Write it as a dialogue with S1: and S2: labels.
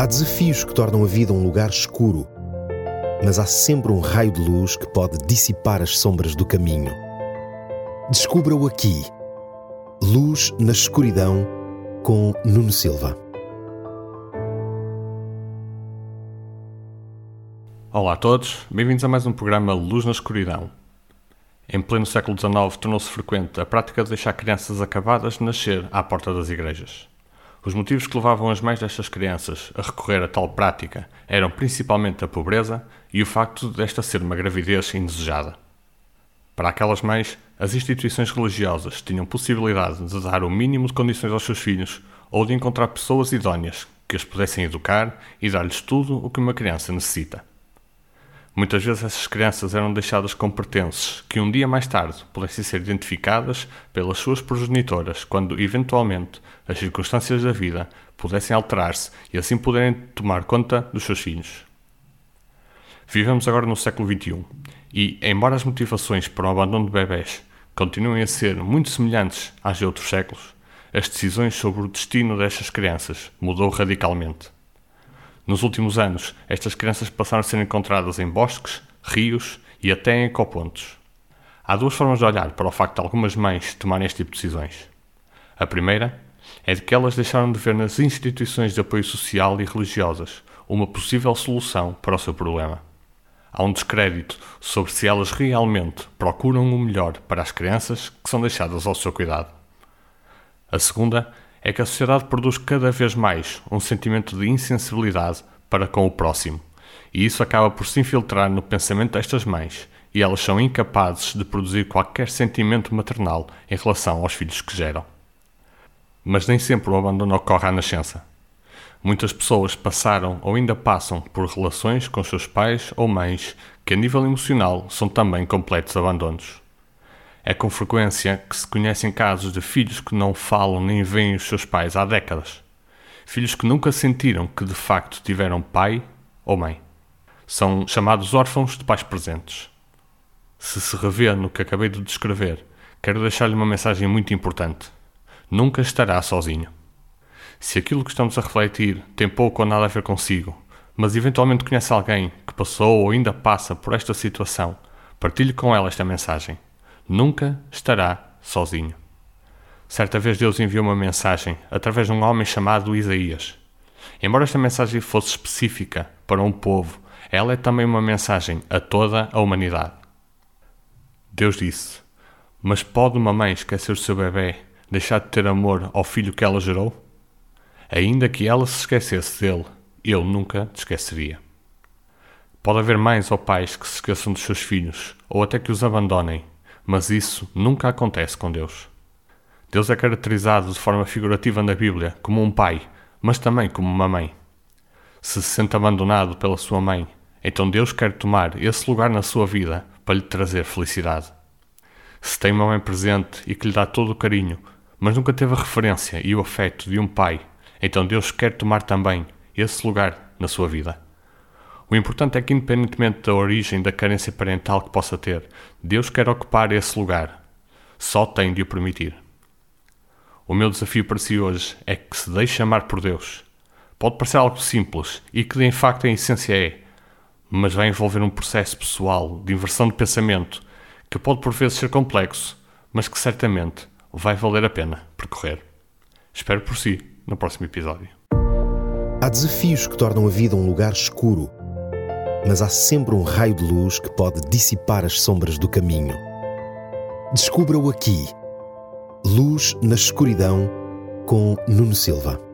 S1: Há desafios que tornam a vida um lugar escuro, mas há sempre um raio de luz que pode dissipar as sombras do caminho. Descubra-o aqui. Luz na escuridão com Nuno Silva.
S2: Olá a todos, bem-vindos a mais um programa Luz na Escuridão. Em pleno século XIX tornou-se frequente a prática de deixar crianças acabadas nascer à porta das igrejas. Os motivos que levavam as mães destas crianças a recorrer a tal prática eram principalmente a pobreza e o facto desta ser uma gravidez indesejada. Para aquelas mães, as instituições religiosas tinham possibilidade de dar o mínimo de condições aos seus filhos ou de encontrar pessoas idóneas que as pudessem educar e dar-lhes tudo o que uma criança necessita. Muitas vezes essas crianças eram deixadas com pertences que um dia mais tarde pudessem ser identificadas pelas suas progenitoras quando, eventualmente, as circunstâncias da vida pudessem alterar-se e assim poderem tomar conta dos seus filhos. Vivemos agora no século XXI e, embora as motivações para o abandono de bebés continuem a ser muito semelhantes às de outros séculos, as decisões sobre o destino destas crianças mudou radicalmente. Nos últimos anos, estas crianças passaram a ser encontradas em bosques, rios e até em ecopontos. Há duas formas de olhar para o facto de algumas mães tomarem este tipo de decisões. A primeira é de que elas deixaram de ver nas instituições de apoio social e religiosas uma possível solução para o seu problema. Há um descrédito sobre se elas realmente procuram o melhor para as crianças que são deixadas ao seu cuidado. A segunda é que a sociedade produz cada vez mais um sentimento de insensibilidade para com o próximo, e isso acaba por se infiltrar no pensamento destas mães, e elas são incapazes de produzir qualquer sentimento maternal em relação aos filhos que geram. Mas nem sempre o abandono ocorre à nascença. Muitas pessoas passaram ou ainda passam por relações com seus pais ou mães que, a nível emocional, são também completos abandonos. É com frequência que se conhecem casos de filhos que não falam nem veem os seus pais há décadas. Filhos que nunca sentiram que de facto tiveram pai ou mãe. São chamados órfãos de pais presentes. Se se revê no que acabei de descrever, quero deixar-lhe uma mensagem muito importante. Nunca estará sozinho. Se aquilo que estamos a refletir tem pouco ou nada a ver consigo, mas eventualmente conhece alguém que passou ou ainda passa por esta situação, partilhe com ela esta mensagem nunca estará sozinho. Certa vez Deus enviou uma mensagem através de um homem chamado Isaías. Embora esta mensagem fosse específica para um povo, ela é também uma mensagem a toda a humanidade. Deus disse: Mas pode uma mãe esquecer o seu bebê, deixar de ter amor ao filho que ela gerou? Ainda que ela se esquecesse dele, eu nunca te esqueceria. Pode haver mães ou pais que se esqueçam dos seus filhos, ou até que os abandonem, mas isso nunca acontece com Deus. Deus é caracterizado de forma figurativa na Bíblia como um pai, mas também como uma mãe. Se se sente abandonado pela sua mãe, então Deus quer tomar esse lugar na sua vida para lhe trazer felicidade. Se tem uma mãe presente e que lhe dá todo o carinho, mas nunca teve a referência e o afeto de um pai, então Deus quer tomar também esse lugar na sua vida. O importante é que, independentemente da origem da carência parental que possa ter, Deus quer ocupar esse lugar. Só tem de o permitir. O meu desafio para si hoje é que se deixe amar por Deus. Pode parecer algo simples e que, de facto, a essência é, mas vai envolver um processo pessoal de inversão de pensamento que pode por vezes ser complexo, mas que certamente vai valer a pena percorrer. Espero por si no próximo episódio.
S1: Há desafios que tornam a vida um lugar escuro mas há sempre um raio de luz que pode dissipar as sombras do caminho. Descubra-o aqui. Luz na escuridão com Nuno Silva.